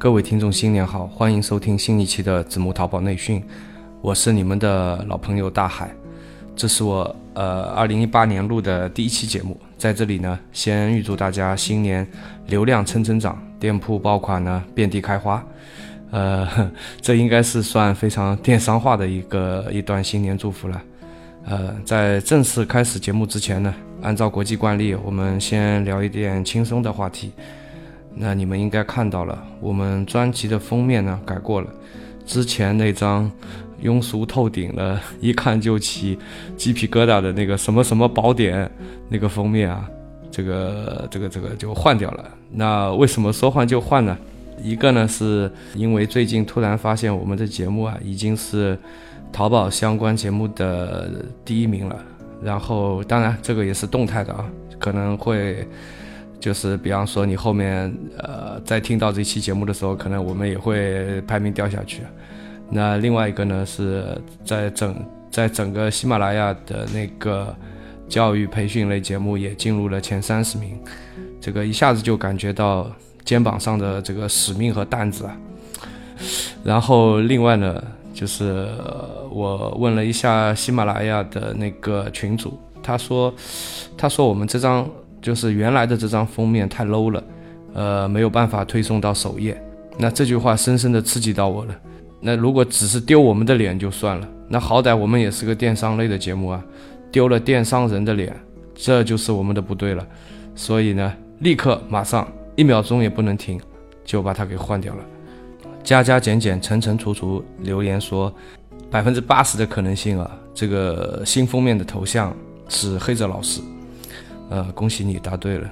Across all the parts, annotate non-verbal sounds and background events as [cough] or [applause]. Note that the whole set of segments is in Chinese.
各位听众，新年好，欢迎收听新一期的子木淘宝内训，我是你们的老朋友大海，这是我呃二零一八年录的第一期节目，在这里呢，先预祝大家新年流量蹭蹭涨，店铺爆款呢遍地开花，呃，[laughs] 这应该是算非常电商化的一个一段新年祝福了，呃，在正式开始节目之前呢，按照国际惯例，我们先聊一点轻松的话题。那你们应该看到了，我们专辑的封面呢改过了，之前那张庸俗透顶了，一看就起鸡皮疙瘩的那个什么什么宝典那个封面啊，这个这个这个就换掉了。那为什么说换就换呢？一个呢是因为最近突然发现我们的节目啊已经是淘宝相关节目的第一名了，然后当然这个也是动态的啊，可能会。就是比方说，你后面呃，在听到这期节目的时候，可能我们也会排名掉下去。那另外一个呢，是在整在整个喜马拉雅的那个教育培训类节目也进入了前三十名，这个一下子就感觉到肩膀上的这个使命和担子啊。然后另外呢，就是我问了一下喜马拉雅的那个群主，他说，他说我们这张。就是原来的这张封面太 low 了，呃，没有办法推送到首页。那这句话深深的刺激到我了。那如果只是丢我们的脸就算了，那好歹我们也是个电商类的节目啊，丢了电商人的脸，这就是我们的不对了。所以呢，立刻马上一秒钟也不能停，就把它给换掉了。加加减减，乘乘除除，留言说百分之八十的可能性啊，这个新封面的头像是黑泽老师。呃，恭喜你答对了。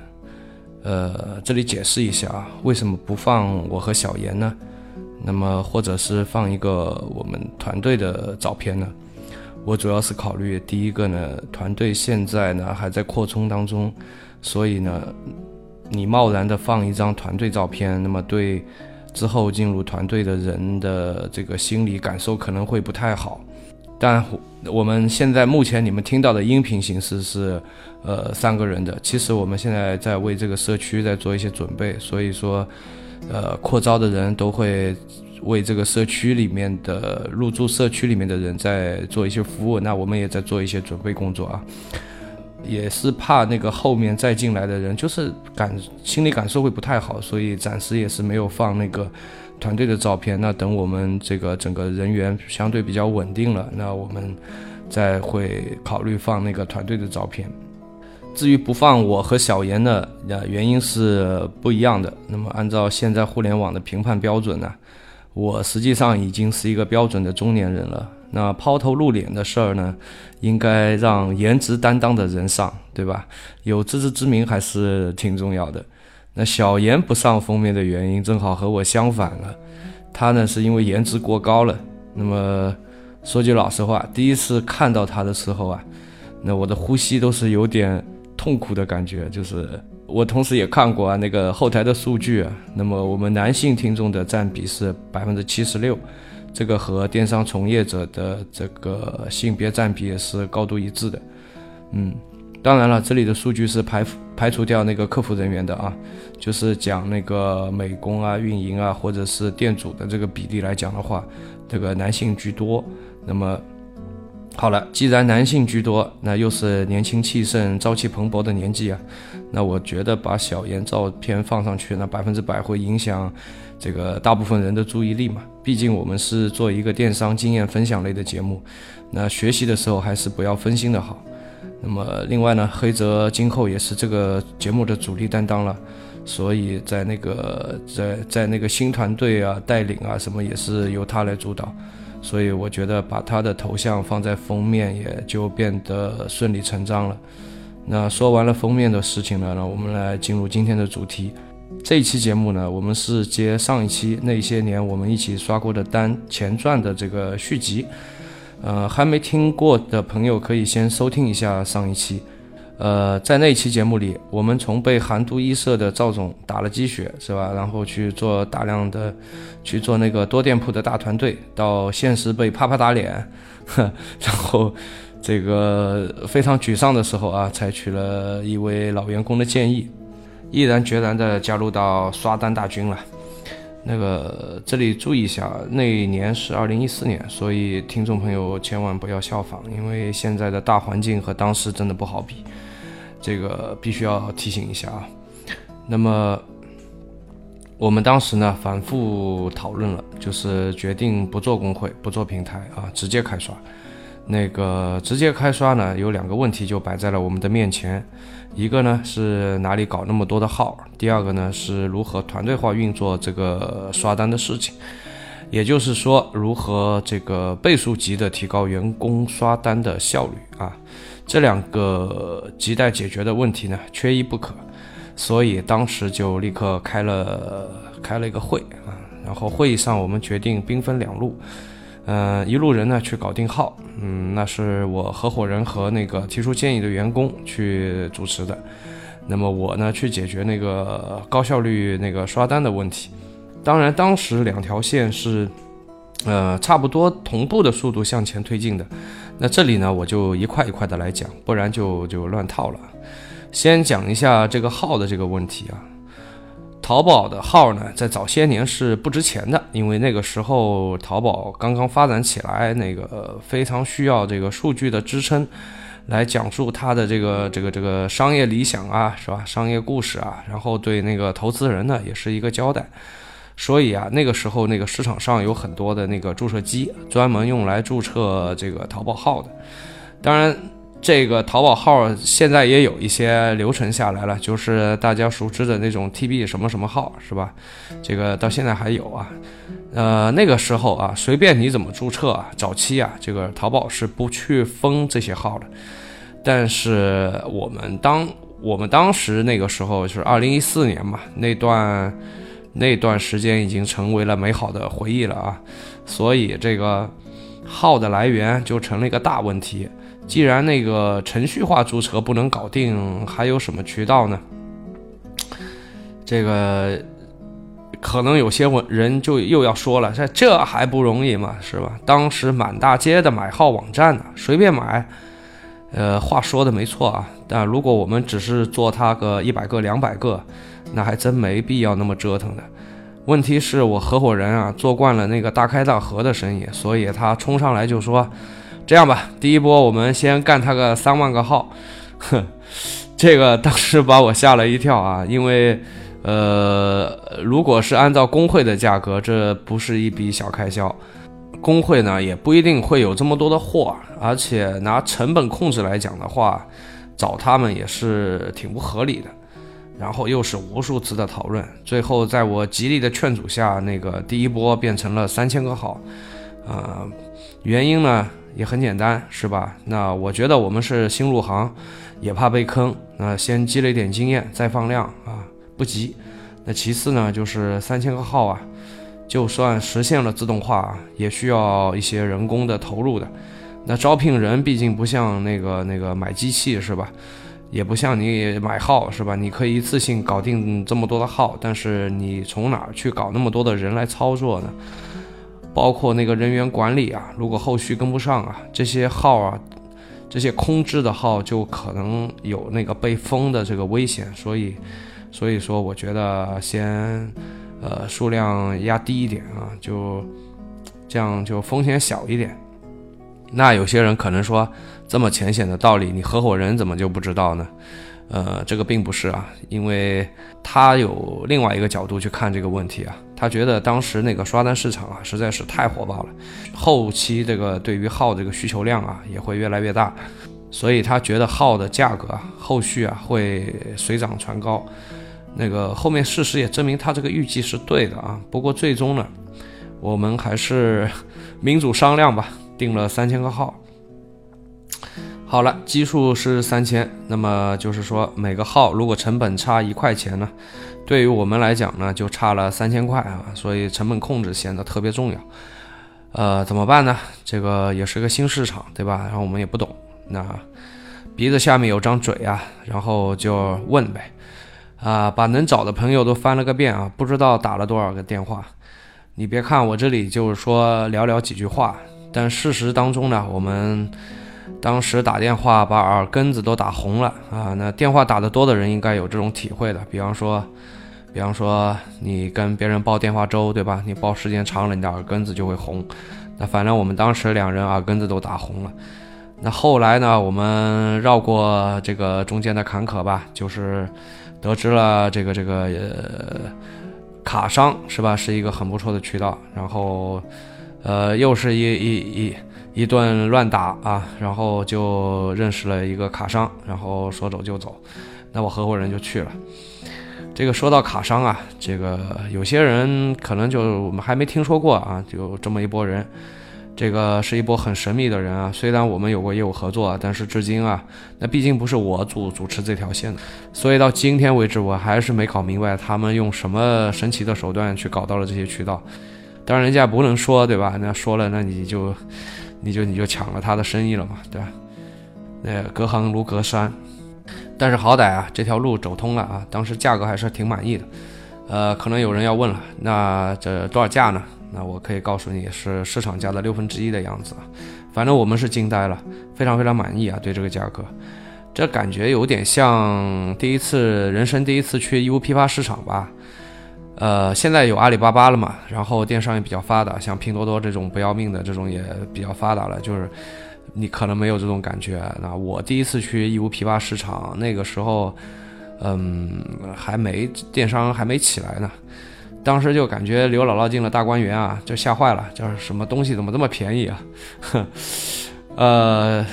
呃，这里解释一下啊，为什么不放我和小严呢？那么或者是放一个我们团队的照片呢？我主要是考虑第一个呢，团队现在呢还在扩充当中，所以呢，你贸然的放一张团队照片，那么对之后进入团队的人的这个心理感受可能会不太好。但我们现在目前你们听到的音频形式是，呃，三个人的。其实我们现在在为这个社区在做一些准备，所以说，呃，扩招的人都会为这个社区里面的入驻社区里面的人在做一些服务。那我们也在做一些准备工作啊，也是怕那个后面再进来的人就是感心理感受会不太好，所以暂时也是没有放那个。团队的照片，那等我们这个整个人员相对比较稳定了，那我们再会考虑放那个团队的照片。至于不放我和小严呢，那原因是不一样的。那么按照现在互联网的评判标准呢，我实际上已经是一个标准的中年人了。那抛头露脸的事儿呢，应该让颜值担当的人上，对吧？有自知之明还是挺重要的。那小严不上封面的原因正好和我相反了，他呢是因为颜值过高了。那么说句老实话，第一次看到他的时候啊，那我的呼吸都是有点痛苦的感觉。就是我同时也看过啊那个后台的数据啊，那么我们男性听众的占比是百分之七十六，这个和电商从业者的这个性别占比也是高度一致的。嗯。当然了，这里的数据是排排除掉那个客服人员的啊，就是讲那个美工啊、运营啊，或者是店主的这个比例来讲的话，这个男性居多。那么好了，既然男性居多，那又是年轻气盛、朝气蓬勃的年纪啊，那我觉得把小颜照片放上去，那百分之百会影响这个大部分人的注意力嘛。毕竟我们是做一个电商经验分享类的节目，那学习的时候还是不要分心的好。那么另外呢，黑泽今后也是这个节目的主力担当了，所以在那个在在那个新团队啊带领啊什么也是由他来主导，所以我觉得把他的头像放在封面也就变得顺理成章了。那说完了封面的事情呢，那我们来进入今天的主题。这一期节目呢，我们是接上一期那些年我们一起刷过的单前传的这个续集。呃，还没听过的朋友可以先收听一下上一期。呃，在那期节目里，我们从被韩都衣舍的赵总打了鸡血，是吧？然后去做大量的去做那个多店铺的大团队，到现实被啪啪打脸，呵 [laughs] 然后这个非常沮丧的时候啊，采取了一位老员工的建议，毅然决然地加入到刷单大军了。那个这里注意一下，那一年是二零一四年，所以听众朋友千万不要效仿，因为现在的大环境和当时真的不好比。这个必须要提醒一下啊。那么我们当时呢反复讨论了，就是决定不做工会，不做平台啊，直接开刷。那个直接开刷呢，有两个问题就摆在了我们的面前，一个呢是哪里搞那么多的号，第二个呢是如何团队化运作这个刷单的事情，也就是说如何这个倍数级的提高员工刷单的效率啊。这两个亟待解决的问题呢，缺一不可，所以当时就立刻开了开了一个会啊，然后会议上我们决定兵分两路，嗯，一路人呢去搞定号，嗯，那是我合伙人和那个提出建议的员工去主持的，那么我呢去解决那个高效率那个刷单的问题，当然当时两条线是，呃，差不多同步的速度向前推进的。那这里呢，我就一块一块的来讲，不然就就乱套了。先讲一下这个号的这个问题啊。淘宝的号呢，在早些年是不值钱的，因为那个时候淘宝刚刚发展起来，那个非常需要这个数据的支撑，来讲述它的这个这个这个商业理想啊，是吧？商业故事啊，然后对那个投资人呢，也是一个交代。所以啊，那个时候那个市场上有很多的那个注册机，专门用来注册这个淘宝号的。当然，这个淘宝号现在也有一些流程下来了，就是大家熟知的那种 TB 什么什么号，是吧？这个到现在还有啊。呃，那个时候啊，随便你怎么注册啊，早期啊，这个淘宝是不去封这些号的。但是我们当我们当时那个时候是二零一四年嘛，那段。那段时间已经成为了美好的回忆了啊，所以这个号的来源就成了一个大问题。既然那个程序化注册不能搞定，还有什么渠道呢？这个可能有些人就又要说了，这这还不容易嘛？是吧？当时满大街的买号网站呢，随便买。呃，话说的没错啊，但如果我们只是做它个一百个、两百个。那还真没必要那么折腾的。问题是我合伙人啊，做惯了那个大开大合的生意，所以他冲上来就说：“这样吧，第一波我们先干他个三万个号。”哼，这个当时把我吓了一跳啊，因为呃，如果是按照工会的价格，这不是一笔小开销。工会呢也不一定会有这么多的货，而且拿成本控制来讲的话，找他们也是挺不合理的。然后又是无数次的讨论，最后在我极力的劝阻下，那个第一波变成了三千个号，啊，原因呢也很简单，是吧？那我觉得我们是新入行，也怕被坑，那先积累点经验再放量啊，不急。那其次呢，就是三千个号啊，就算实现了自动化，也需要一些人工的投入的。那招聘人毕竟不像那个那个买机器，是吧？也不像你买号是吧？你可以一次性搞定这么多的号，但是你从哪儿去搞那么多的人来操作呢？包括那个人员管理啊，如果后续跟不上啊，这些号啊，这些空置的号就可能有那个被封的这个危险。所以，所以说我觉得先呃数量压低一点啊，就这样就风险小一点。那有些人可能说。这么浅显的道理，你合伙人怎么就不知道呢？呃，这个并不是啊，因为他有另外一个角度去看这个问题啊。他觉得当时那个刷单市场啊实在是太火爆了，后期这个对于号这个需求量啊也会越来越大，所以他觉得号的价格啊后续啊会水涨船高。那个后面事实也证明他这个预计是对的啊。不过最终呢，我们还是民主商量吧，定了三千个号。好了，基数是三千，那么就是说每个号如果成本差一块钱呢，对于我们来讲呢，就差了三千块啊，所以成本控制显得特别重要。呃，怎么办呢？这个也是个新市场，对吧？然后我们也不懂，那鼻子下面有张嘴啊，然后就问呗，啊，把能找的朋友都翻了个遍啊，不知道打了多少个电话。你别看我这里就是说寥寥几句话，但事实当中呢，我们。当时打电话把耳根子都打红了啊！那电话打得多的人应该有这种体会的。比方说，比方说你跟别人煲电话粥，对吧？你煲时间长了，你的耳根子就会红。那反正我们当时两人耳根子都打红了。那后来呢，我们绕过这个中间的坎坷吧，就是得知了这个这个呃卡商是吧，是一个很不错的渠道。然后，呃，又是一一一。一顿乱打啊，然后就认识了一个卡商，然后说走就走，那我合伙人就去了。这个说到卡商啊，这个有些人可能就我们还没听说过啊，就这么一波人，这个是一波很神秘的人啊。虽然我们有过业务合作，但是至今啊，那毕竟不是我主主持这条线的，所以到今天为止，我还是没搞明白他们用什么神奇的手段去搞到了这些渠道。当然人家不能说，对吧？那说了，那你就。你就你就抢了他的生意了嘛，对吧？那隔行如隔山，但是好歹啊，这条路走通了啊，当时价格还是挺满意的。呃，可能有人要问了，那这多少价呢？那我可以告诉你是市场价的六分之一的样子啊。反正我们是惊呆了，非常非常满意啊，对这个价格，这感觉有点像第一次人生第一次去义乌批发市场吧。呃，现在有阿里巴巴了嘛，然后电商也比较发达，像拼多多这种不要命的这种也比较发达了。就是你可能没有这种感觉。那我第一次去义乌批发市场，那个时候，嗯，还没电商还没起来呢，当时就感觉刘姥姥进了大观园啊，就吓坏了，就是什么东西怎么这么便宜啊？哼，[laughs] 呃，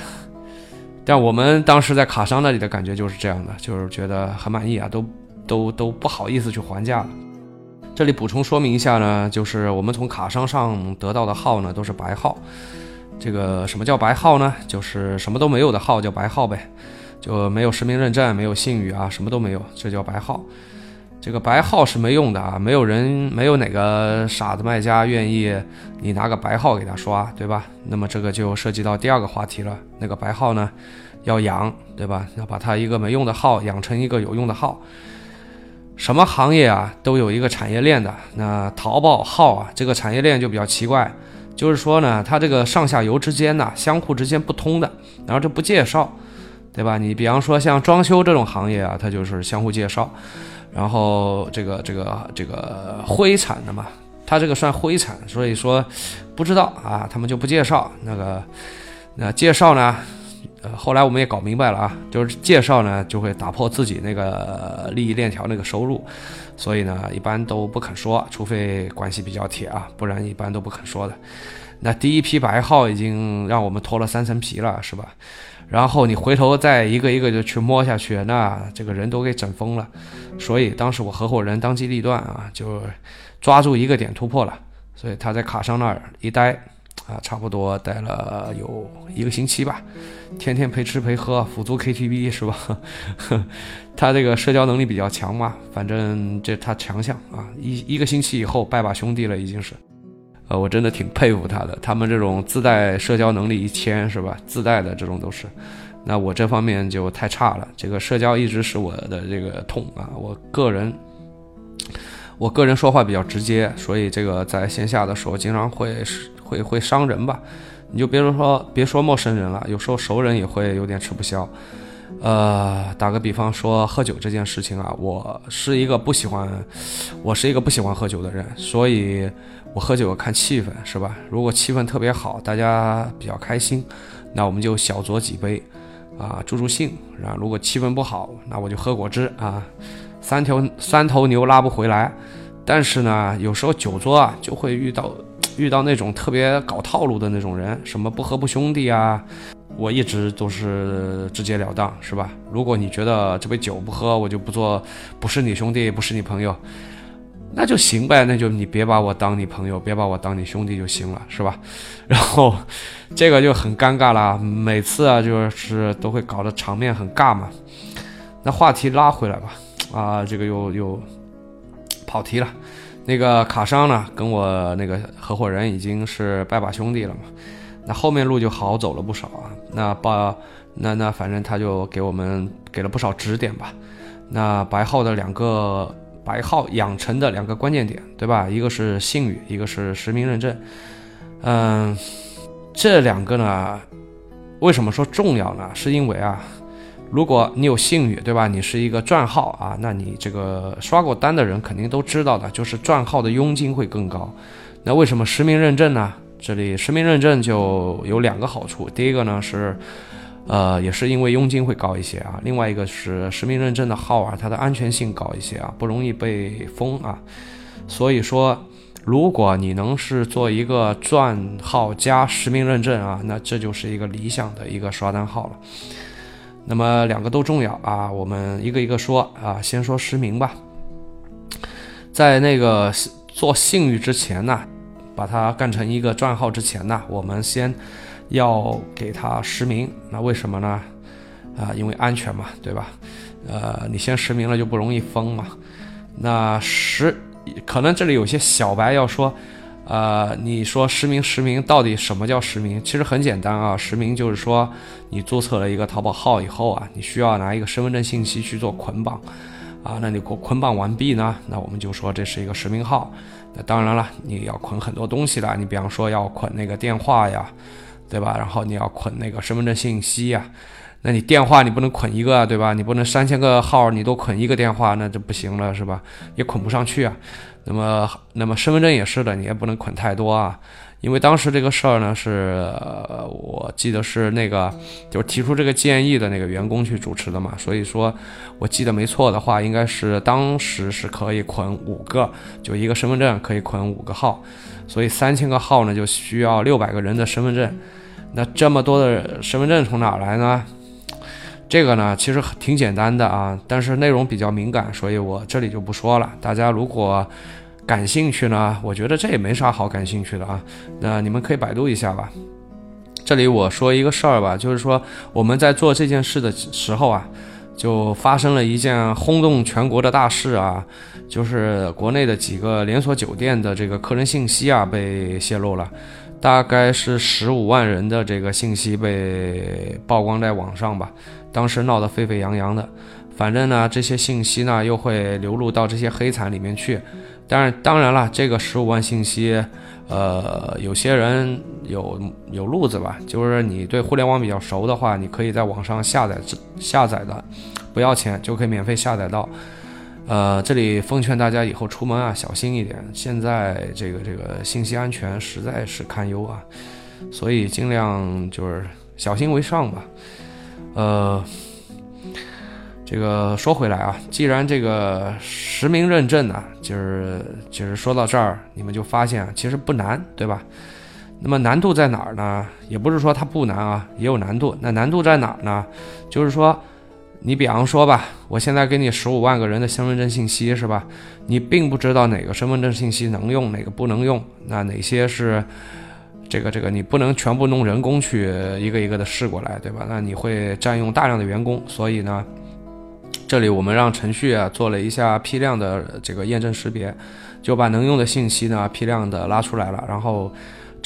但我们当时在卡商那里的感觉就是这样的，就是觉得很满意啊，都都都不好意思去还价了。这里补充说明一下呢，就是我们从卡商上得到的号呢都是白号。这个什么叫白号呢？就是什么都没有的号叫白号呗，就没有实名认证，没有信誉啊，什么都没有，这叫白号。这个白号是没用的啊，没有人，没有哪个傻子卖家愿意你拿个白号给他刷，对吧？那么这个就涉及到第二个话题了，那个白号呢要养，对吧？要把它一个没用的号养成一个有用的号。什么行业啊都有一个产业链的，那淘宝号啊这个产业链就比较奇怪，就是说呢，它这个上下游之间呢相互之间不通的，然后就不介绍，对吧？你比方说像装修这种行业啊，它就是相互介绍，然后这个这个这个灰产的嘛，它这个算灰产，所以说不知道啊，他们就不介绍那个，那介绍呢？后来我们也搞明白了啊，就是介绍呢就会打破自己那个利益链条那个收入，所以呢一般都不肯说，除非关系比较铁啊，不然一般都不肯说的。那第一批白号已经让我们脱了三层皮了，是吧？然后你回头再一个一个就去摸下去，那这个人都给整疯了。所以当时我合伙人当机立断啊，就抓住一个点突破了，所以他在卡上那儿一待。啊，差不多待了有一个星期吧，天天陪吃陪喝，辅助 KTV 是吧？[laughs] 他这个社交能力比较强嘛，反正这他强项啊。一一个星期以后拜把兄弟了，已经是。呃，我真的挺佩服他的，他们这种自带社交能力一千是吧？自带的这种都是。那我这方面就太差了，这个社交一直是我的这个痛啊。我个人，我个人说话比较直接，所以这个在线下的时候经常会是。会会伤人吧？你就别说别说陌生人了，有时候熟人也会有点吃不消。呃，打个比方说喝酒这件事情啊，我是一个不喜欢，我是一个不喜欢喝酒的人，所以我喝酒看气氛，是吧？如果气氛特别好，大家比较开心，那我们就小酌几杯，啊，助助兴。然后如果气氛不好，那我就喝果汁啊。三条三头牛拉不回来，但是呢，有时候酒桌啊就会遇到。遇到那种特别搞套路的那种人，什么不喝不兄弟啊，我一直都是直截了当，是吧？如果你觉得这杯酒不喝，我就不做，不是你兄弟，不是你朋友，那就行呗，那就你别把我当你朋友，别把我当你兄弟就行了，是吧？[laughs] 然后这个就很尴尬了，每次啊就是都会搞得场面很尬嘛。那话题拉回来吧，啊，这个又又跑题了。那个卡商呢，跟我那个合伙人已经是拜把兄弟了嘛，那后面路就好走了不少啊。那把那那反正他就给我们给了不少指点吧。那白号的两个。白号养成的两个关键点，对吧？一个是信誉，一个是实名认证。嗯，这两个呢，为什么说重要呢？是因为啊，如果你有信誉，对吧？你是一个赚号啊，那你这个刷过单的人肯定都知道的，就是赚号的佣金会更高。那为什么实名认证呢？这里实名认证就有两个好处，第一个呢是。呃，也是因为佣金会高一些啊。另外一个是实名认证的号啊，它的安全性高一些啊，不容易被封啊。所以说，如果你能是做一个赚号加实名认证啊，那这就是一个理想的一个刷单号了。那么两个都重要啊，我们一个一个说啊。先说实名吧，在那个做信誉之前呢，把它干成一个账号之前呢，我们先。要给它实名，那为什么呢？啊，因为安全嘛，对吧？呃，你先实名了就不容易封嘛。那实可能这里有些小白要说，呃，你说实名实名到底什么叫实名？其实很简单啊，实名就是说你注册了一个淘宝号以后啊，你需要拿一个身份证信息去做捆绑啊，那你捆捆绑完毕呢，那我们就说这是一个实名号。那当然了，你要捆很多东西了，你比方说要捆那个电话呀。对吧？然后你要捆那个身份证信息呀，那你电话你不能捆一个啊，对吧？你不能三千个号你都捆一个电话，那就不行了，是吧？也捆不上去啊。那么，那么身份证也是的，你也不能捆太多啊。因为当时这个事儿呢，是我记得是那个就是提出这个建议的那个员工去主持的嘛，所以说我记得没错的话，应该是当时是可以捆五个，就一个身份证可以捆五个号。所以三千个号呢，就需要六百个人的身份证。那这么多的身份证从哪来呢？这个呢，其实挺简单的啊，但是内容比较敏感，所以我这里就不说了。大家如果感兴趣呢，我觉得这也没啥好感兴趣的啊。那你们可以百度一下吧。这里我说一个事儿吧，就是说我们在做这件事的时候啊，就发生了一件轰动全国的大事啊。就是国内的几个连锁酒店的这个客人信息啊被泄露了，大概是十五万人的这个信息被曝光在网上吧，当时闹得沸沸扬扬的。反正呢，这些信息呢又会流入到这些黑产里面去。但是当然了，这个十五万信息，呃，有些人有有路子吧，就是你对互联网比较熟的话，你可以在网上下载下载的，不要钱就可以免费下载到。呃，这里奉劝大家以后出门啊，小心一点。现在这个这个信息安全实在是堪忧啊，所以尽量就是小心为上吧。呃，这个说回来啊，既然这个实名认证呢，就是就是说到这儿，你们就发现啊其实不难，对吧？那么难度在哪儿呢？也不是说它不难啊，也有难度。那难度在哪儿呢？就是说。你比方说吧，我现在给你十五万个人的身份证信息是吧？你并不知道哪个身份证信息能用，哪个不能用，那哪些是这个这个你不能全部弄人工去一个一个的试过来，对吧？那你会占用大量的员工，所以呢，[tsk] 这里我们让程序啊做了一下批量的这个验证识别，就把能用的信息呢批量的拉出来了，然后。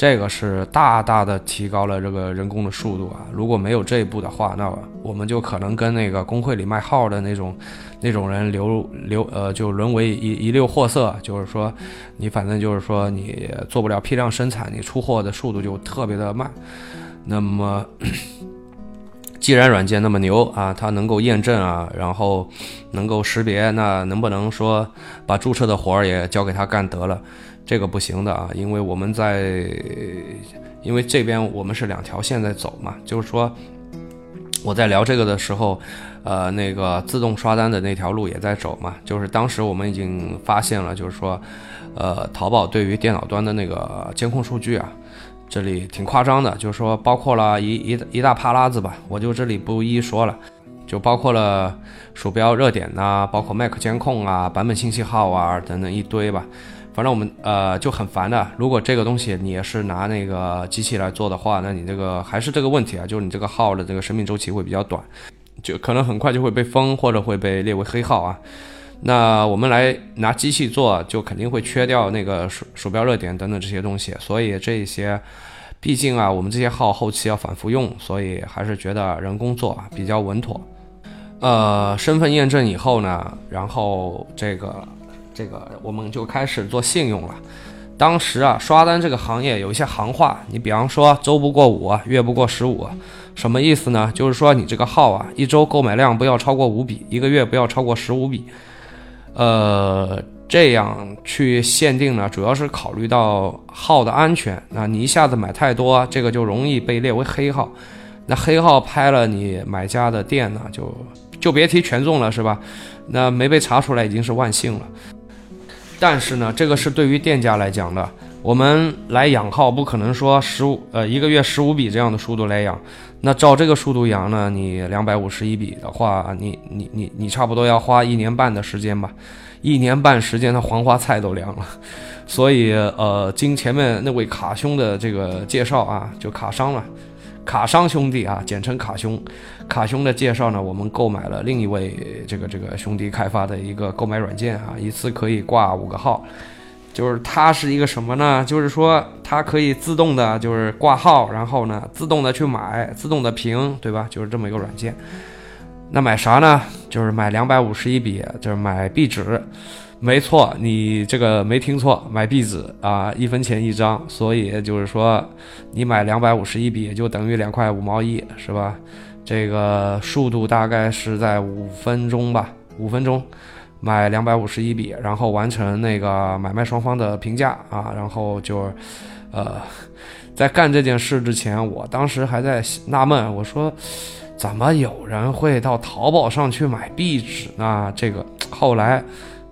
这个是大大的提高了这个人工的速度啊！如果没有这一步的话，那我们就可能跟那个工会里卖号的那种那种人流流呃，就沦为一一溜货色。就是说，你反正就是说你做不了批量生产，你出货的速度就特别的慢。那么，[coughs] 既然软件那么牛啊，它能够验证啊，然后能够识别，那能不能说把注册的活儿也交给他干得了？这个不行的啊，因为我们在，因为这边我们是两条线在走嘛，就是说我在聊这个的时候，呃，那个自动刷单的那条路也在走嘛，就是当时我们已经发现了，就是说，呃，淘宝对于电脑端的那个监控数据啊，这里挺夸张的，就是说包括了一一一大帕拉子吧，我就这里不一一说了。就包括了鼠标热点呐、包括 Mac 监控啊、版本信息号啊等等一堆吧。反正我们呃就很烦的。如果这个东西你也是拿那个机器来做的话，那你这个还是这个问题啊，就是你这个号的这个生命周期会比较短，就可能很快就会被封或者会被列为黑号啊。那我们来拿机器做，就肯定会缺掉那个鼠鼠标热点等等这些东西，所以这些，毕竟啊，我们这些号后期要反复用，所以还是觉得人工做啊比较稳妥。呃，身份验证以后呢，然后这个这个我们就开始做信用了。当时啊，刷单这个行业有一些行话，你比方说周不过五，月不过十五，什么意思呢？就是说你这个号啊，一周购买量不要超过五笔，一个月不要超过十五笔。呃，这样去限定呢，主要是考虑到号的安全。那你一下子买太多，这个就容易被列为黑号。那黑号拍了你买家的店呢，就就别提权重了，是吧？那没被查出来已经是万幸了。但是呢，这个是对于店家来讲的。我们来养号，不可能说十五呃一个月十五笔这样的速度来养。那照这个速度养呢，你两百五十一笔的话，你你你你差不多要花一年半的时间吧，一年半时间的黄花菜都凉了。所以呃，经前面那位卡兄的这个介绍啊，就卡伤了，卡商兄弟啊，简称卡兄。卡兄的介绍呢，我们购买了另一位这个这个兄弟开发的一个购买软件啊，一次可以挂五个号。就是它是一个什么呢？就是说它可以自动的，就是挂号，然后呢，自动的去买，自动的评，对吧？就是这么一个软件。那买啥呢？就是买两百五十一笔，就是买壁纸。没错，你这个没听错，买壁纸啊，一分钱一张。所以就是说，你买两百五十一笔，就等于两块五毛一，是吧？这个速度大概是在五分钟吧，五分钟。买两百五十一笔，然后完成那个买卖双方的评价啊，然后就，呃，在干这件事之前，我当时还在纳闷，我说，怎么有人会到淘宝上去买壁纸呢？这个后来，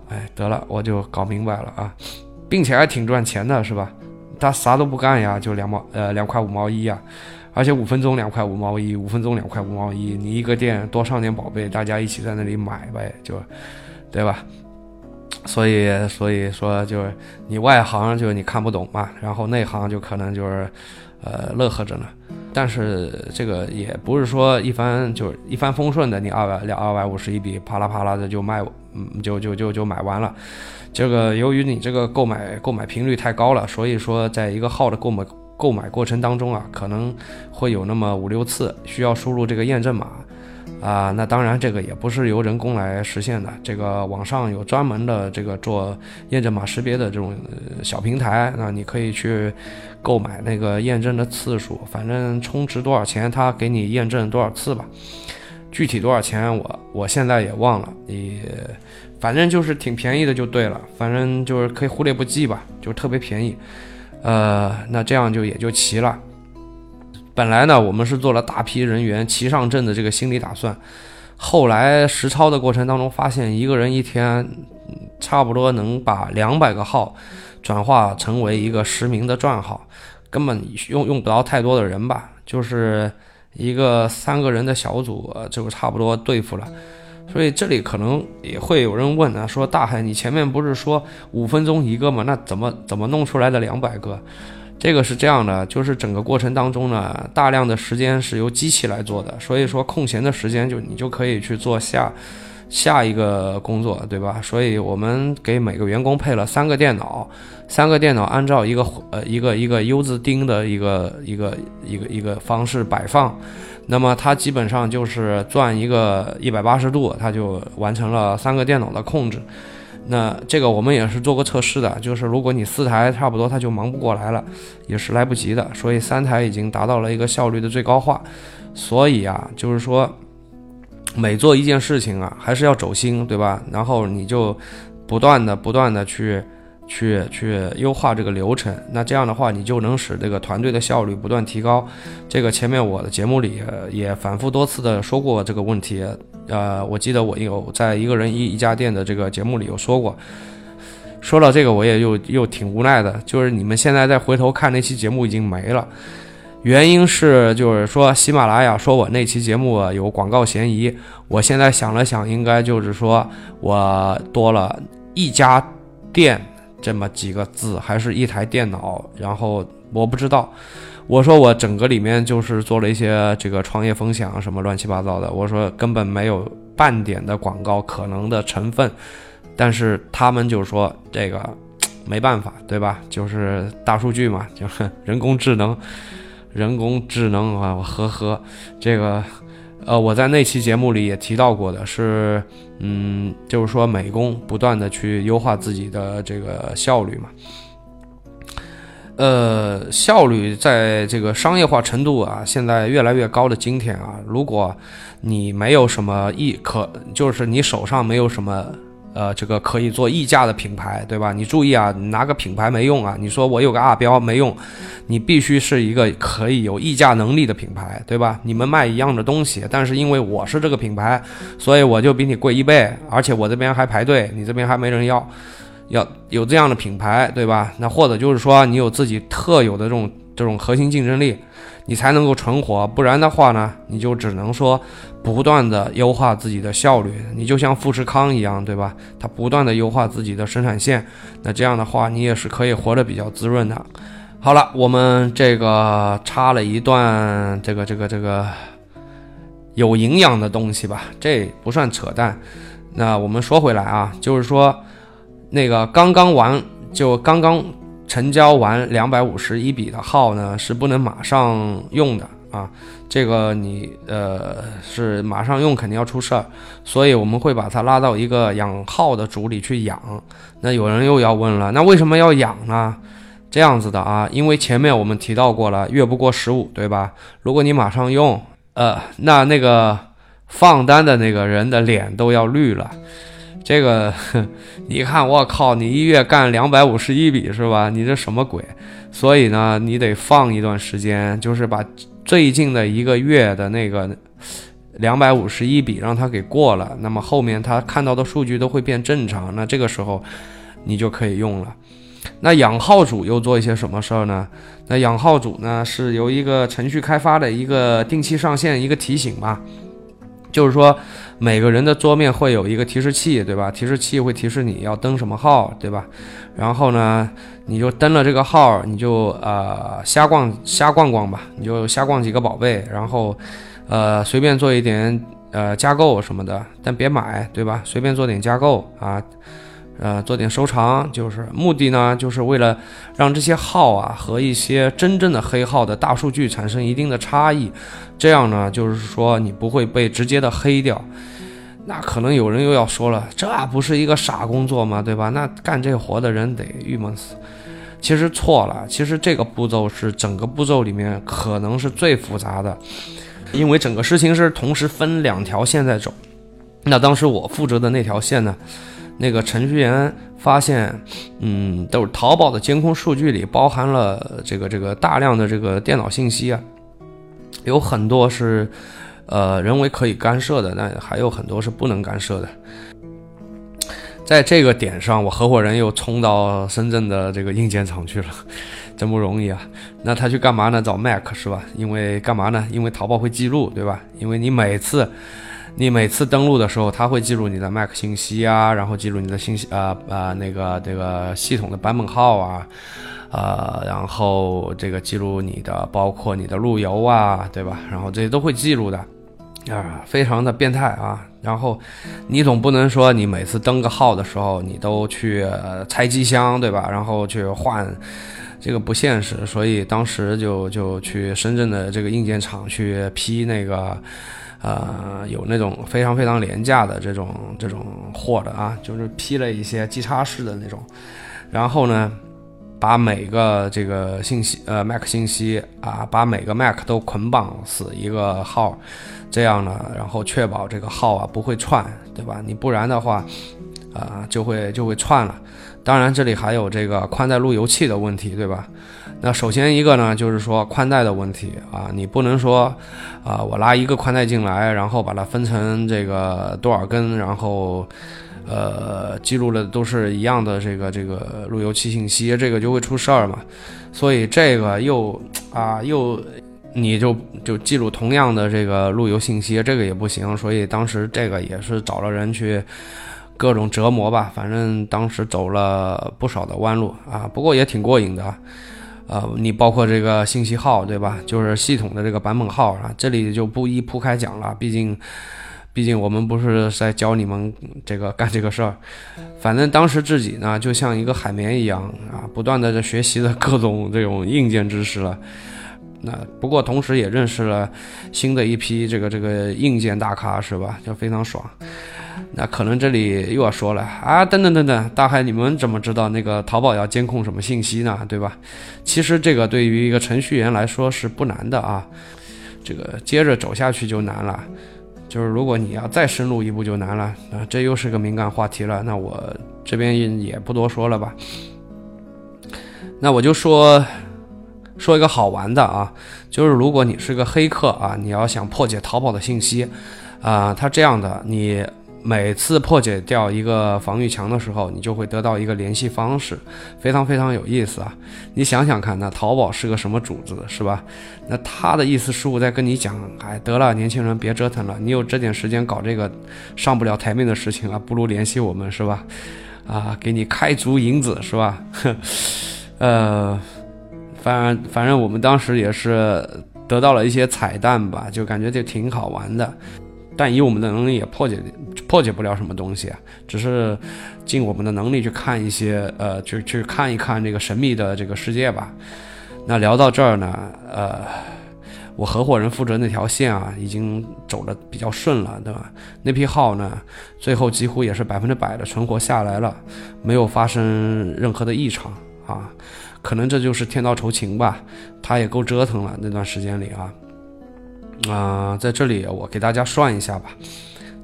哎，得了，我就搞明白了啊，并且还挺赚钱的，是吧？他啥都不干呀，就两毛呃两块五毛一呀，而且五分钟两块五毛一，五分钟两块五毛一，你一个店多上点宝贝，大家一起在那里买呗，就。对吧？所以，所以说，就是你外行就你看不懂嘛，然后内行就可能就是，呃，乐呵着呢。但是这个也不是说一帆就是一帆风顺的，你二百两二百五十一笔，啪啦啪啦的就卖，就就就就买完了。这个由于你这个购买购买频率太高了，所以说在一个号的购买购买过程当中啊，可能会有那么五六次需要输入这个验证码。啊，那当然，这个也不是由人工来实现的。这个网上有专门的这个做验证码识别的这种小平台，那你可以去购买那个验证的次数，反正充值多少钱，他给你验证多少次吧。具体多少钱，我我现在也忘了。你反正就是挺便宜的就对了，反正就是可以忽略不计吧，就特别便宜。呃，那这样就也就齐了。本来呢，我们是做了大批人员齐上阵的这个心理打算，后来实操的过程当中发现，一个人一天差不多能把两百个号转化成为一个实名的账号，根本用用不着太多的人吧，就是一个三个人的小组就差不多对付了。所以这里可能也会有人问啊，说大海，你前面不是说五分钟一个吗？那怎么怎么弄出来的两百个？这个是这样的，就是整个过程当中呢，大量的时间是由机器来做的，所以说空闲的时间就你就可以去做下下一个工作，对吧？所以我们给每个员工配了三个电脑，三个电脑按照一个呃一个一个 U 字钉的一个一个一个一个方式摆放，那么它基本上就是转一个一百八十度，它就完成了三个电脑的控制。那这个我们也是做过测试的，就是如果你四台差不多，它就忙不过来了，也是来不及的。所以三台已经达到了一个效率的最高化。所以啊，就是说每做一件事情啊，还是要走心，对吧？然后你就不断的、不断的去、去、去优化这个流程。那这样的话，你就能使这个团队的效率不断提高。这个前面我的节目里也反复多次的说过这个问题。呃，我记得我有在一个人一一家店的这个节目里有说过，说到这个我也又又挺无奈的，就是你们现在再回头看那期节目已经没了，原因是就是说喜马拉雅说我那期节目有广告嫌疑，我现在想了想，应该就是说我多了一家店这么几个字，还是一台电脑，然后我不知道。我说我整个里面就是做了一些这个创业分享什么乱七八糟的，我说根本没有半点的广告可能的成分，但是他们就说这个没办法，对吧？就是大数据嘛，就是人工智能，人工智能啊，呵呵，这个呃，我在那期节目里也提到过的是，嗯，就是说美工不断的去优化自己的这个效率嘛。呃，效率在这个商业化程度啊，现在越来越高的今天啊，如果你没有什么意可，就是你手上没有什么呃这个可以做溢价的品牌，对吧？你注意啊，拿个品牌没用啊，你说我有个二标没用，你必须是一个可以有溢价能力的品牌，对吧？你们卖一样的东西，但是因为我是这个品牌，所以我就比你贵一倍，而且我这边还排队，你这边还没人要。要有这样的品牌，对吧？那或者就是说，你有自己特有的这种这种核心竞争力，你才能够存活。不然的话呢，你就只能说不断的优化自己的效率。你就像富士康一样，对吧？它不断的优化自己的生产线，那这样的话，你也是可以活得比较滋润的。好了，我们这个插了一段这个这个这个有营养的东西吧，这不算扯淡。那我们说回来啊，就是说。那个刚刚完就刚刚成交完两百五十一笔的号呢，是不能马上用的啊。这个你呃是马上用肯定要出事儿，所以我们会把它拉到一个养号的组里去养。那有人又要问了，那为什么要养呢？这样子的啊，因为前面我们提到过了，月不过十五，对吧？如果你马上用，呃，那那个放单的那个人的脸都要绿了。这个，[laughs] 你看，我靠，你一月干两百五十一笔是吧？你这什么鬼？所以呢，你得放一段时间，就是把最近的一个月的那个两百五十一笔让他给过了，那么后面他看到的数据都会变正常。那这个时候你就可以用了。那养号主又做一些什么事儿呢？那养号主呢是由一个程序开发的一个定期上线一个提醒吧。就是说，每个人的桌面会有一个提示器，对吧？提示器会提示你要登什么号，对吧？然后呢，你就登了这个号，你就呃瞎逛瞎逛逛吧，你就瞎逛几个宝贝，然后呃随便做一点呃加购什么的，但别买，对吧？随便做点加购啊。呃，做点收藏，就是目的呢，就是为了让这些号啊和一些真正的黑号的大数据产生一定的差异，这样呢，就是说你不会被直接的黑掉。那可能有人又要说了，这不是一个傻工作吗？对吧？那干这活的人得郁闷死。其实错了，其实这个步骤是整个步骤里面可能是最复杂的，因为整个事情是同时分两条线在走。那当时我负责的那条线呢？那个程序员发现，嗯，都是淘宝的监控数据里包含了这个这个大量的这个电脑信息啊，有很多是，呃，人为可以干涉的，那还有很多是不能干涉的。在这个点上，我合伙人又冲到深圳的这个硬件厂去了，[laughs] 真不容易啊。那他去干嘛呢？找 Mac 是吧？因为干嘛呢？因为淘宝会记录，对吧？因为你每次。你每次登录的时候，它会记录你的 Mac 信息啊，然后记录你的信息，呃呃，那个这个系统的版本号啊，呃，然后这个记录你的，包括你的路由啊，对吧？然后这些都会记录的，啊，非常的变态啊。然后你总不能说你每次登个号的时候，你都去拆机箱，对吧？然后去换，这个不现实。所以当时就就去深圳的这个硬件厂去批那个。呃，有那种非常非常廉价的这种这种货的啊，就是批了一些机插式的那种，然后呢，把每个这个信息呃 Mac 信息啊，把每个 Mac 都捆绑死一个号，这样呢，然后确保这个号啊不会串，对吧？你不然的话，啊就会就会串了。当然这里还有这个宽带路由器的问题，对吧？那首先一个呢，就是说宽带的问题啊，你不能说，啊，我拉一个宽带进来，然后把它分成这个多少根，然后，呃，记录的都是一样的这个这个路由器信息，这个就会出事儿嘛。所以这个又啊又你就就记录同样的这个路由信息，这个也不行，所以当时这个也是找了人去各种折磨吧，反正当时走了不少的弯路啊，不过也挺过瘾的。呃，你包括这个信息号对吧？就是系统的这个版本号啊，这里就不一铺开讲了，毕竟。毕竟我们不是在教你们这个干这个事儿，反正当时自己呢就像一个海绵一样啊，不断的在学习的各种这种硬件知识了。那不过同时也认识了新的一批这个这个硬件大咖，是吧？就非常爽。那可能这里又要说了啊，等等等等，大海你们怎么知道那个淘宝要监控什么信息呢？对吧？其实这个对于一个程序员来说是不难的啊，这个接着走下去就难了。就是如果你要再深入一步就难了，啊，这又是个敏感话题了。那我这边也不多说了吧。那我就说说一个好玩的啊，就是如果你是个黑客啊，你要想破解淘宝的信息，啊，它这样的你。每次破解掉一个防御墙的时候，你就会得到一个联系方式，非常非常有意思啊！你想想看，那淘宝是个什么主子，是吧？那他的意思是我在跟你讲，哎，得了，年轻人别折腾了，你有这点时间搞这个上不了台面的事情啊，不如联系我们，是吧？啊，给你开足银子，是吧？[laughs] 呃，反反正我们当时也是得到了一些彩蛋吧，就感觉就挺好玩的。但以我们的能力也破解破解不了什么东西啊，只是尽我们的能力去看一些呃，去去看一看这个神秘的这个世界吧。那聊到这儿呢，呃，我合伙人负责那条线啊，已经走的比较顺了，对吧？那批号呢，最后几乎也是百分之百的存活下来了，没有发生任何的异常啊。可能这就是天道酬勤吧，他也够折腾了那段时间里啊。啊，在这里我给大家算一下吧，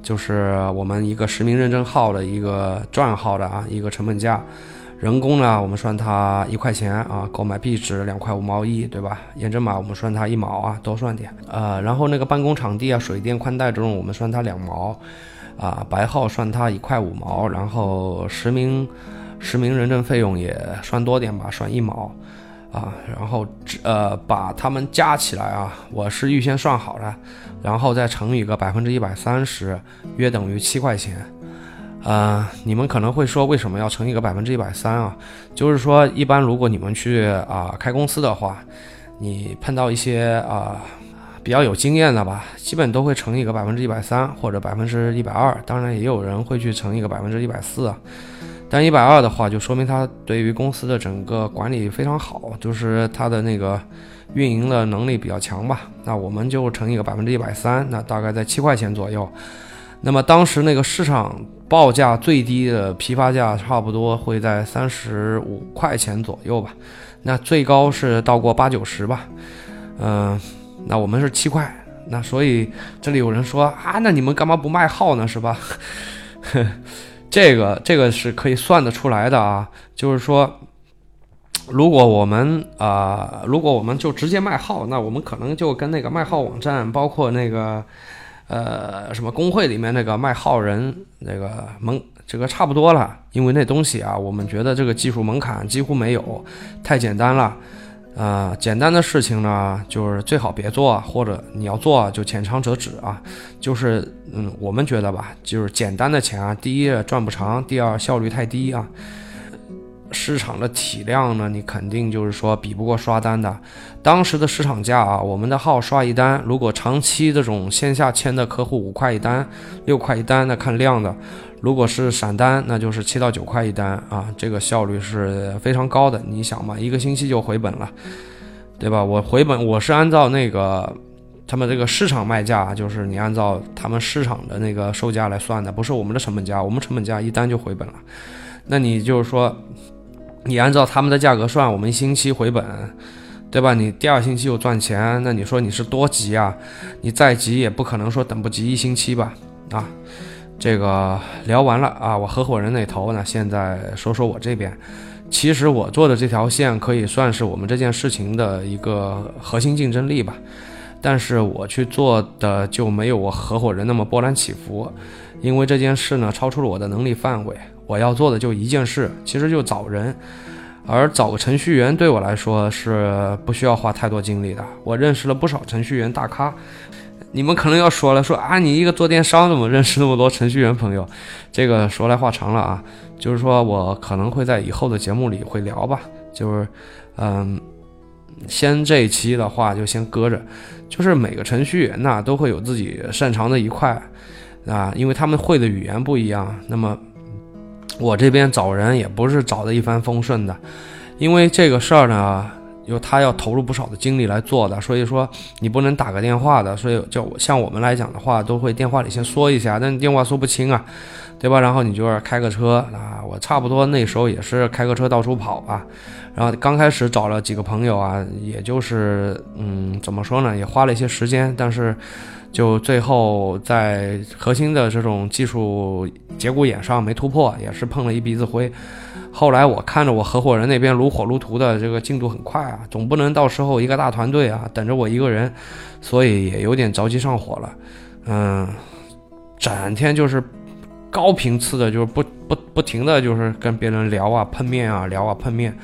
就是我们一个实名认证号的一个账号的啊，一个成本价，人工呢我们算它一块钱啊，购买壁纸两块五毛一，对吧？验证码我们算它一毛啊，多算点啊。然后那个办公场地啊、水电宽带这种我们算它两毛啊，白号算它一块五毛，然后实名实名认证费用也算多点吧，算一毛。啊，然后呃，把它们加起来啊，我是预先算好了，然后再乘以个百分之一百三十，约等于七块钱。呃，你们可能会说，为什么要乘一个百分之一百三啊？就是说，一般如果你们去啊开公司的话，你碰到一些啊比较有经验的吧，基本都会乘一个百分之一百三或者百分之一百二，当然也有人会去乘一个百分之一百四啊。但一百二的话，就说明他对于公司的整个管理非常好，就是他的那个运营的能力比较强吧。那我们就乘一个百分之一百三，那大概在七块钱左右。那么当时那个市场报价最低的批发价差不多会在三十五块钱左右吧。那最高是到过八九十吧。嗯，那我们是七块。那所以这里有人说啊，那你们干嘛不卖号呢？是吧？[laughs] 这个这个是可以算得出来的啊，就是说，如果我们啊，如果我们就直接卖号，那我们可能就跟那个卖号网站，包括那个呃什么工会里面那个卖号人那个门这个差不多了，因为那东西啊，我们觉得这个技术门槛几乎没有，太简单了。呃，简单的事情呢，就是最好别做，或者你要做就浅尝辄止啊。就是，嗯，我们觉得吧，就是简单的钱啊，第一赚不长，第二效率太低啊。市场的体量呢，你肯定就是说比不过刷单的。当时的市场价啊，我们的号刷一单，如果长期这种线下签的客户五块一单，六块一单，那看量的。如果是散单，那就是七到九块一单啊，这个效率是非常高的。你想嘛，一个星期就回本了，对吧？我回本，我是按照那个他们这个市场卖价，就是你按照他们市场的那个售价来算的，不是我们的成本价。我们成本价一单就回本了，那你就是说，你按照他们的价格算，我们一星期回本，对吧？你第二星期又赚钱，那你说你是多急啊？你再急也不可能说等不及一星期吧？啊？这个聊完了啊，我合伙人那头呢，现在说说我这边。其实我做的这条线可以算是我们这件事情的一个核心竞争力吧，但是我去做的就没有我合伙人那么波澜起伏，因为这件事呢超出了我的能力范围。我要做的就一件事，其实就找人而找个程序员对我来说是不需要花太多精力的。我认识了不少程序员大咖，你们可能要说了，说啊，你一个做电商怎么认识那么多程序员朋友？这个说来话长了啊，就是说我可能会在以后的节目里会聊吧，就是嗯，先这一期的话就先搁着，就是每个程序员呐都会有自己擅长的一块啊，因为他们会的语言不一样，那么。我这边找人也不是找的一帆风顺的，因为这个事儿呢，有他要投入不少的精力来做的，所以说你不能打个电话的，所以叫像我们来讲的话，都会电话里先说一下，但电话说不清啊，对吧？然后你就是开个车啊，我差不多那时候也是开个车到处跑吧，然后刚开始找了几个朋友啊，也就是嗯，怎么说呢，也花了一些时间，但是。就最后在核心的这种技术节骨眼上没突破，也是碰了一鼻子灰。后来我看着我合伙人那边如火如荼的这个进度很快啊，总不能到时候一个大团队啊等着我一个人，所以也有点着急上火了。嗯，整天就是高频次的，就是不不不停的就是跟别人聊啊碰面啊聊啊碰面，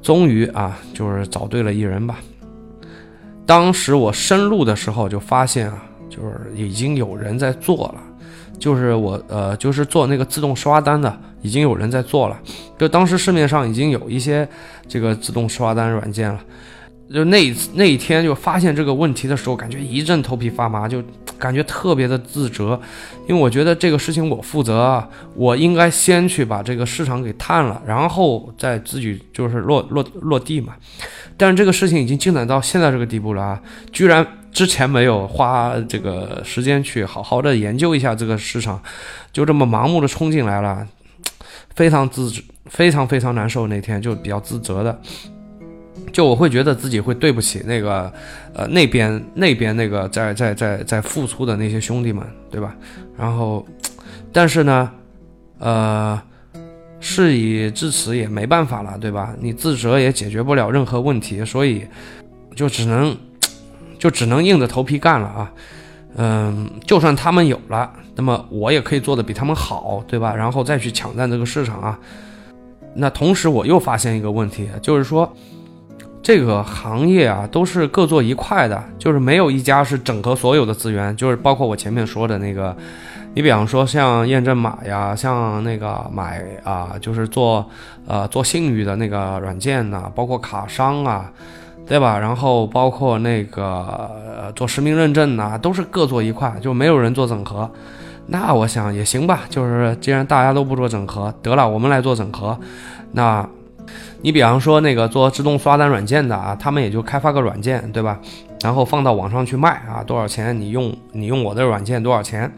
终于啊就是找对了一人吧。当时我深入的时候就发现啊。就是已经有人在做了，就是我呃，就是做那个自动刷单的，已经有人在做了。就当时市面上已经有一些这个自动刷单软件了。就那那一天就发现这个问题的时候，感觉一阵头皮发麻，就感觉特别的自责，因为我觉得这个事情我负责啊，我应该先去把这个市场给探了，然后再自己就是落落落地嘛。但是这个事情已经进展到现在这个地步了啊，居然。之前没有花这个时间去好好的研究一下这个市场，就这么盲目的冲进来了，非常自非常非常难受。那天就比较自责的，就我会觉得自己会对不起那个呃那边那边那个在在在在付出的那些兄弟们，对吧？然后，但是呢，呃，事已至此也没办法了，对吧？你自责也解决不了任何问题，所以就只能。就只能硬着头皮干了啊，嗯，就算他们有了，那么我也可以做的比他们好，对吧？然后再去抢占这个市场啊。那同时我又发现一个问题，就是说这个行业啊都是各做一块的，就是没有一家是整合所有的资源，就是包括我前面说的那个，你比方说像验证码呀，像那个买啊，就是做呃做信誉的那个软件呐，包括卡商啊。对吧？然后包括那个做实名认证呐，都是各做一块，就没有人做整合。那我想也行吧，就是既然大家都不做整合，得了，我们来做整合。那，你比方说那个做自动刷单软件的啊，他们也就开发个软件，对吧？然后放到网上去卖啊，多少钱？你用你用我的软件多少钱？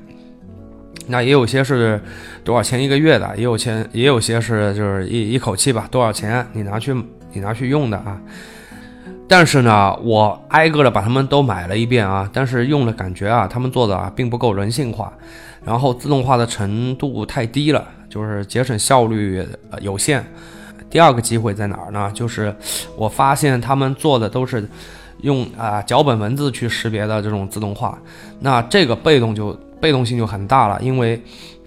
那也有些是多少钱一个月的，也有钱也有些是就是一一口气吧，多少钱你拿去你拿去用的啊？但是呢，我挨个的把他们都买了一遍啊，但是用的感觉啊，他们做的啊并不够人性化，然后自动化的程度太低了，就是节省效率有限。第二个机会在哪儿呢？就是我发现他们做的都是用啊脚本文字去识别的这种自动化，那这个被动就被动性就很大了，因为。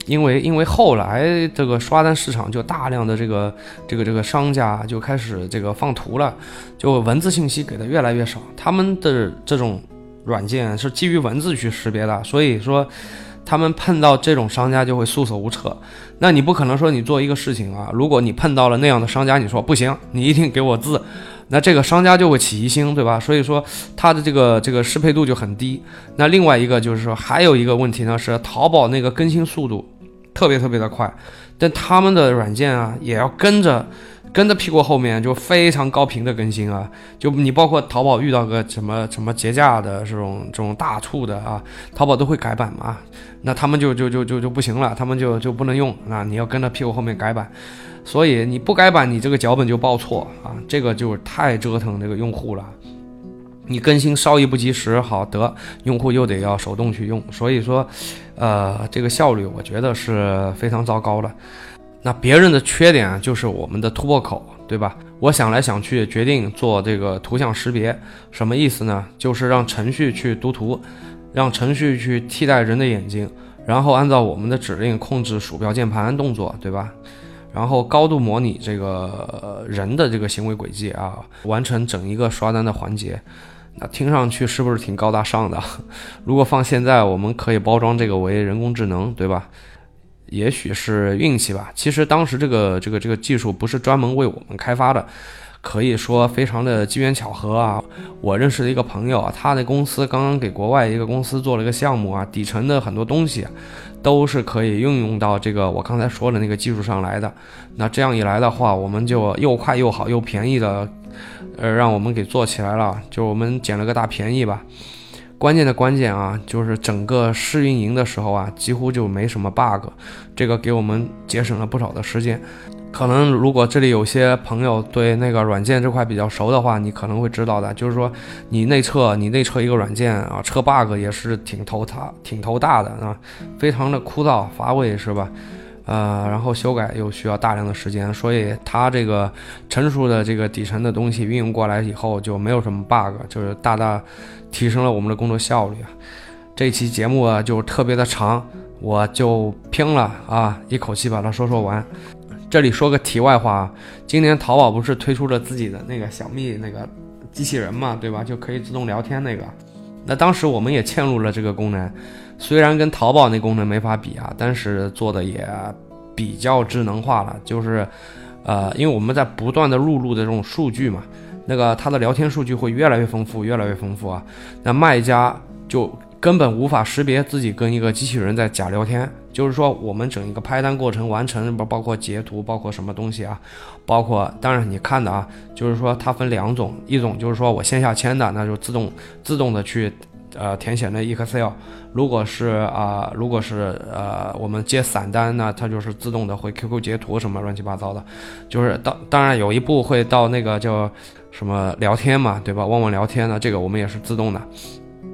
因为因为后来这个刷单市场就大量的这个这个这个商家就开始这个放图了，就文字信息给的越来越少。他们的这种软件是基于文字去识别的，所以说他们碰到这种商家就会束手无策。那你不可能说你做一个事情啊，如果你碰到了那样的商家，你说不行，你一定给我字，那这个商家就会起疑心，对吧？所以说它的这个这个适配度就很低。那另外一个就是说还有一个问题呢，是淘宝那个更新速度。特别特别的快，但他们的软件啊也要跟着跟着屁股后面，就非常高频的更新啊。就你包括淘宝遇到个什么什么节假的这种这种大促的啊，淘宝都会改版嘛。那他们就就就就就不行了，他们就就不能用啊。你要跟着屁股后面改版，所以你不改版，你这个脚本就报错啊。这个就是太折腾这个用户了。你更新稍一不及时，好得用户又得要手动去用，所以说，呃，这个效率我觉得是非常糟糕的。那别人的缺点就是我们的突破口，对吧？我想来想去，决定做这个图像识别，什么意思呢？就是让程序去读图，让程序去替代人的眼睛，然后按照我们的指令控制鼠标键盘动作，对吧？然后高度模拟这个人的这个行为轨迹啊，完成整一个刷单的环节。那听上去是不是挺高大上的？[laughs] 如果放现在，我们可以包装这个为人工智能，对吧？也许是运气吧。其实当时这个这个这个技术不是专门为我们开发的，可以说非常的机缘巧合啊。我认识的一个朋友啊，他的公司刚刚给国外一个公司做了一个项目啊，底层的很多东西都是可以运用到这个我刚才说的那个技术上来的。那这样一来的话，我们就又快又好又便宜的，呃，让我们给做起来了，就我们捡了个大便宜吧。关键的关键啊，就是整个试运营的时候啊，几乎就没什么 bug，这个给我们节省了不少的时间。可能如果这里有些朋友对那个软件这块比较熟的话，你可能会知道的，就是说你内测你内测一个软件啊，测 bug 也是挺头大挺头大的啊，非常的枯燥乏味，是吧？呃，然后修改又需要大量的时间，所以它这个成熟的这个底层的东西运用过来以后就没有什么 bug，就是大大提升了我们的工作效率啊。这期节目啊就特别的长，我就拼了啊，一口气把它说说完。这里说个题外话，今年淘宝不是推出了自己的那个小蜜那个机器人嘛，对吧？就可以自动聊天那个。那当时我们也嵌入了这个功能。虽然跟淘宝那功能没法比啊，但是做的也比较智能化了。就是，呃，因为我们在不断的录入的这种数据嘛，那个它的聊天数据会越来越丰富，越来越丰富啊。那卖家就根本无法识别自己跟一个机器人在假聊天。就是说，我们整一个拍单过程完成，不包括截图，包括什么东西啊？包括，当然你看的啊，就是说它分两种，一种就是说我线下签的，那就自动自动的去。呃，填写那 Excel，如果是啊，如果是呃，我们接散单，那它就是自动的会 QQ 截图什么乱七八糟的，就是当当然有一步会到那个叫什么聊天嘛，对吧？旺旺聊天呢，这个我们也是自动的，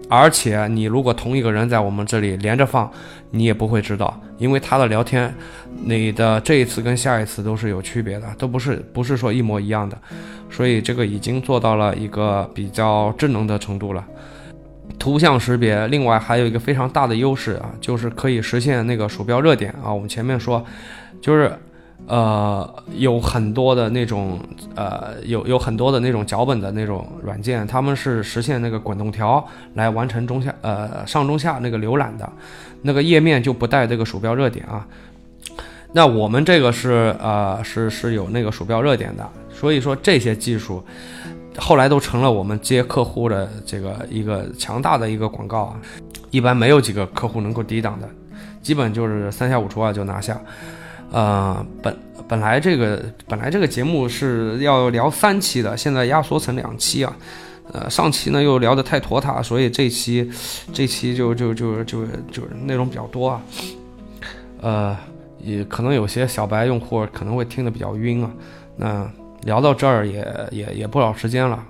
而且你如果同一个人在我们这里连着放，你也不会知道，因为他的聊天，你的这一次跟下一次都是有区别的，都不是不是说一模一样的，所以这个已经做到了一个比较智能的程度了。图像识别，另外还有一个非常大的优势啊，就是可以实现那个鼠标热点啊。我们前面说，就是呃有很多的那种呃有有很多的那种脚本的那种软件，他们是实现那个滚动条来完成中下呃上中下那个浏览的，那个页面就不带这个鼠标热点啊。那我们这个是呃是是有那个鼠标热点的，所以说这些技术。后来都成了我们接客户的这个一个强大的一个广告啊，一般没有几个客户能够抵挡的，基本就是三下五除二就拿下。呃，本本来这个本来这个节目是要聊三期的，现在压缩成两期啊。呃，上期呢又聊得太拖沓，所以这期这期就就就就就内容比较多啊。呃，也可能有些小白用户可能会听得比较晕啊。那。聊到这儿也也也不少时间了，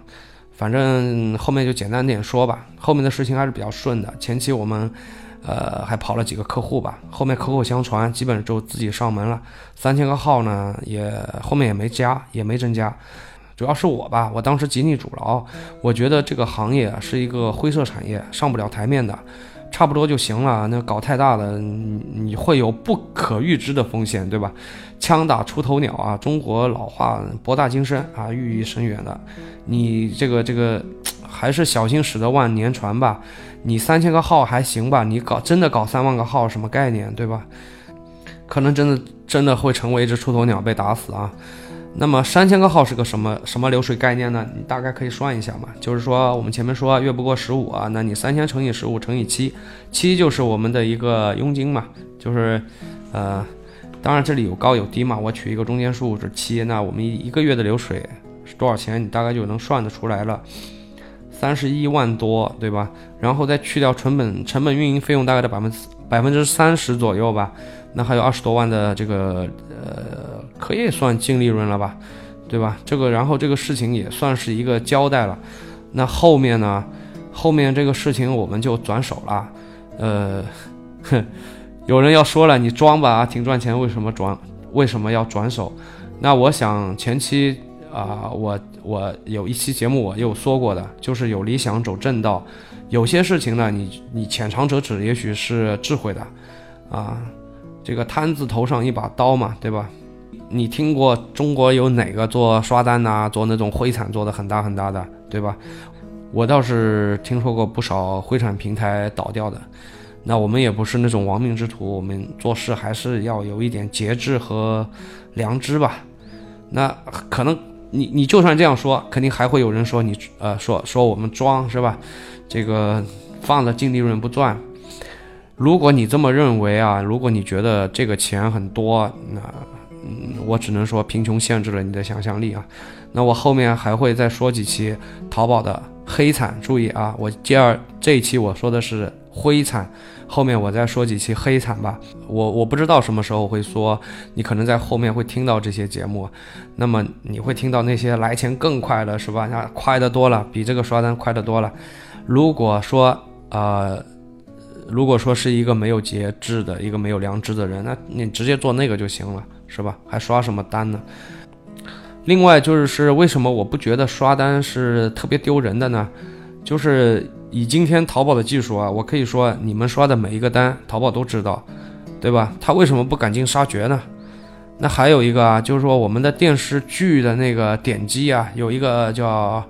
反正后面就简单点说吧。后面的事情还是比较顺的。前期我们，呃，还跑了几个客户吧。后面口口相传，基本就自己上门了。三千个号呢，也后面也没加，也没增加。主要是我吧，我当时极力阻挠，我觉得这个行业是一个灰色产业，上不了台面的。差不多就行了，那搞太大了，你会有不可预知的风险，对吧？枪打出头鸟啊，中国老话博大精深啊，寓意深远的。你这个这个 [tsk] 还是小心驶得万年船吧。你三千个号还行吧？你搞真的搞三万个号，什么概念，对吧？可能真的真的会成为一只出头鸟被打死啊。那么三千个号是个什么什么流水概念呢？你大概可以算一下嘛。就是说我们前面说月不过十五啊，那你三千乘以十五乘以七，七就是我们的一个佣金嘛。就是，呃，当然这里有高有低嘛。我取一个中间数是七，那我们一个月的流水是多少钱？你大概就能算得出来了，三十一万多，对吧？然后再去掉成本，成本运营费用大概的百分之百分之三十左右吧。那还有二十多万的这个呃，可以算净利润了吧，对吧？这个然后这个事情也算是一个交代了。那后面呢？后面这个事情我们就转手了。呃，哼，有人要说了，你装吧，挺赚钱，为什么转？为什么要转手？那我想前期啊，我我有一期节目我又说过的，就是有理想走正道，有些事情呢，你你浅尝辄止，也许是智慧的，啊。这个摊子头上一把刀嘛，对吧？你听过中国有哪个做刷单呐、做那种灰产做的很大很大的，对吧？我倒是听说过不少灰产平台倒掉的。那我们也不是那种亡命之徒，我们做事还是要有一点节制和良知吧。那可能你你就算这样说，肯定还会有人说你呃说说我们装是吧？这个放着净利润不赚。如果你这么认为啊，如果你觉得这个钱很多，那嗯，我只能说贫穷限制了你的想象力啊。那我后面还会再说几期淘宝的黑产，注意啊，我第二这一期我说的是。灰产，后面我再说几期黑产吧。我我不知道什么时候会说，你可能在后面会听到这些节目，那么你会听到那些来钱更快的，是吧？那快的多了，比这个刷单快的多了。如果说呃，如果说是一个没有节制的一个没有良知的人，那你直接做那个就行了，是吧？还刷什么单呢？另外就是为什么我不觉得刷单是特别丢人的呢？就是。以今天淘宝的技术啊，我可以说你们刷的每一个单，淘宝都知道，对吧？他为什么不赶尽杀绝呢？那还有一个啊，就是说我们的电视剧的那个点击啊，有一个叫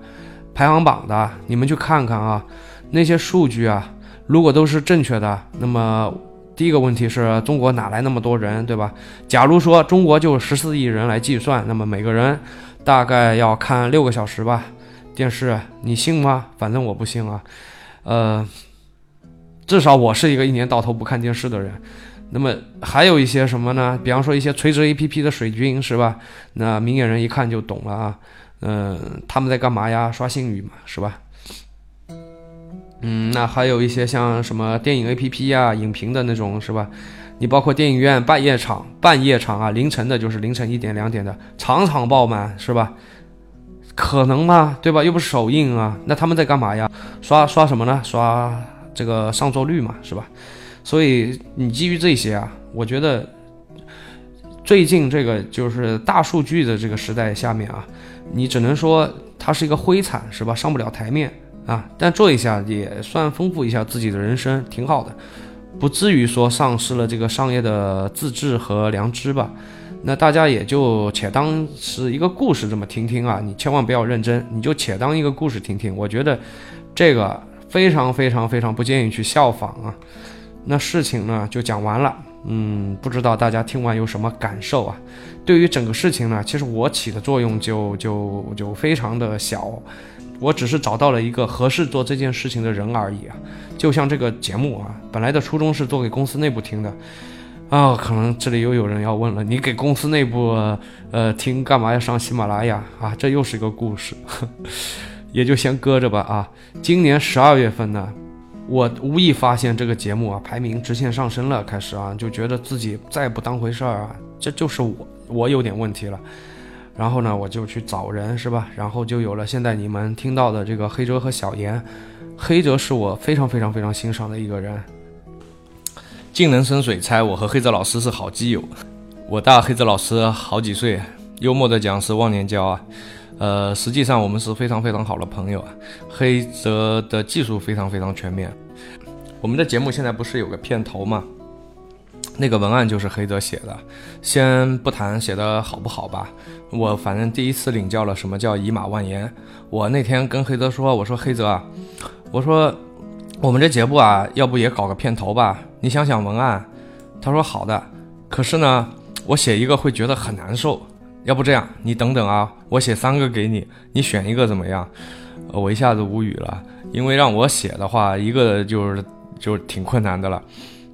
排行榜的，你们去看看啊，那些数据啊，如果都是正确的，那么第一个问题是中国哪来那么多人，对吧？假如说中国就十四亿人来计算，那么每个人大概要看六个小时吧。电视，你信吗？反正我不信啊。呃，至少我是一个一年到头不看电视的人。那么还有一些什么呢？比方说一些垂直 APP 的水军是吧？那明眼人一看就懂了啊。嗯，他们在干嘛呀？刷信誉嘛，是吧？嗯，那还有一些像什么电影 APP 呀、影评的那种是吧？你包括电影院半夜场、半夜场啊，凌晨的就是凌晨一点两点的，场场爆满是吧？可能吗？对吧？又不是首映啊，那他们在干嘛呀？刷刷什么呢？刷这个上座率嘛，是吧？所以你基于这些啊，我觉得最近这个就是大数据的这个时代下面啊，你只能说它是一个灰产，是吧？上不了台面啊，但做一下也算丰富一下自己的人生，挺好的，不至于说丧失了这个商业的自制和良知吧。那大家也就且当是一个故事这么听听啊，你千万不要认真，你就且当一个故事听听。我觉得这个非常非常非常不建议去效仿啊。那事情呢就讲完了，嗯，不知道大家听完有什么感受啊？对于整个事情呢，其实我起的作用就就就非常的小，我只是找到了一个合适做这件事情的人而已啊。就像这个节目啊，本来的初衷是做给公司内部听的。啊，可能这里又有人要问了，你给公司内部呃听干嘛要上喜马拉雅啊？这又是一个故事，[laughs] 也就先搁着吧啊。今年十二月份呢，我无意发现这个节目啊排名直线上升了，开始啊就觉得自己再不当回事儿啊，这就是我我有点问题了。然后呢，我就去找人是吧？然后就有了现在你们听到的这个黑哲和小严。黑哲是我非常非常非常欣赏的一个人。近能生水，猜我和黑泽老师是好基友。我大黑泽老师好几岁，幽默的讲是忘年交啊。呃，实际上我们是非常非常好的朋友啊。黑泽的技术非常非常全面。我们的节目现在不是有个片头吗？那个文案就是黑泽写的。先不谈写的好不好吧，我反正第一次领教了什么叫以马万言。我那天跟黑泽说，我说黑泽啊，我说。我们这节目啊，要不也搞个片头吧？你想想文案。他说好的。可是呢，我写一个会觉得很难受。要不这样，你等等啊，我写三个给你，你选一个怎么样？我一下子无语了，因为让我写的话，一个就是就挺困难的了。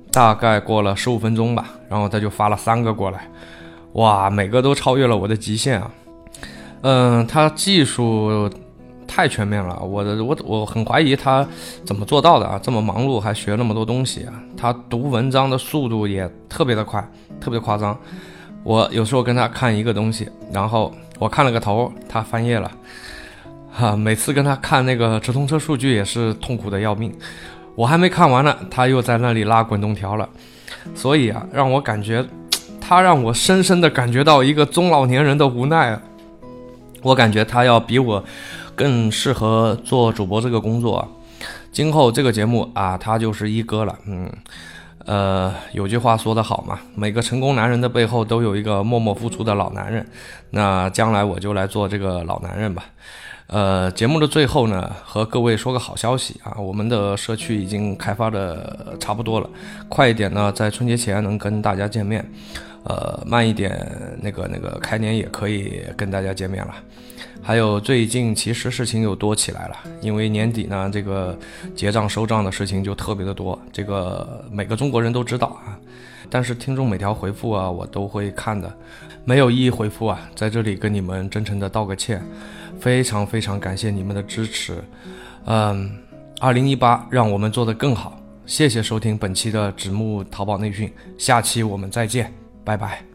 大概过了十五分钟吧，然后他就发了三个过来，哇，每个都超越了我的极限啊。嗯，他技术。太全面了，我的我我很怀疑他怎么做到的啊！这么忙碌还学那么多东西啊！他读文章的速度也特别的快，特别夸张。我有时候跟他看一个东西，然后我看了个头，他翻页了，哈！每次跟他看那个直通车数据也是痛苦的要命。我还没看完呢，他又在那里拉滚动条了。所以啊，让我感觉，他让我深深的感觉到一个中老年人的无奈啊！我感觉他要比我。更适合做主播这个工作，今后这个节目啊，他就是一哥了。嗯，呃，有句话说得好嘛，每个成功男人的背后都有一个默默付出的老男人。那将来我就来做这个老男人吧。呃，节目的最后呢，和各位说个好消息啊，我们的社区已经开发的差不多了，快一点呢，在春节前能跟大家见面。呃，慢一点，那个那个开年也可以跟大家见面了。还有最近其实事情又多起来了，因为年底呢，这个结账收账的事情就特别的多，这个每个中国人都知道啊。但是听众每条回复啊，我都会看的，没有一一回复啊，在这里跟你们真诚的道个歉，非常非常感谢你们的支持。嗯，二零一八让我们做得更好，谢谢收听本期的纸木淘宝内训，下期我们再见。拜拜。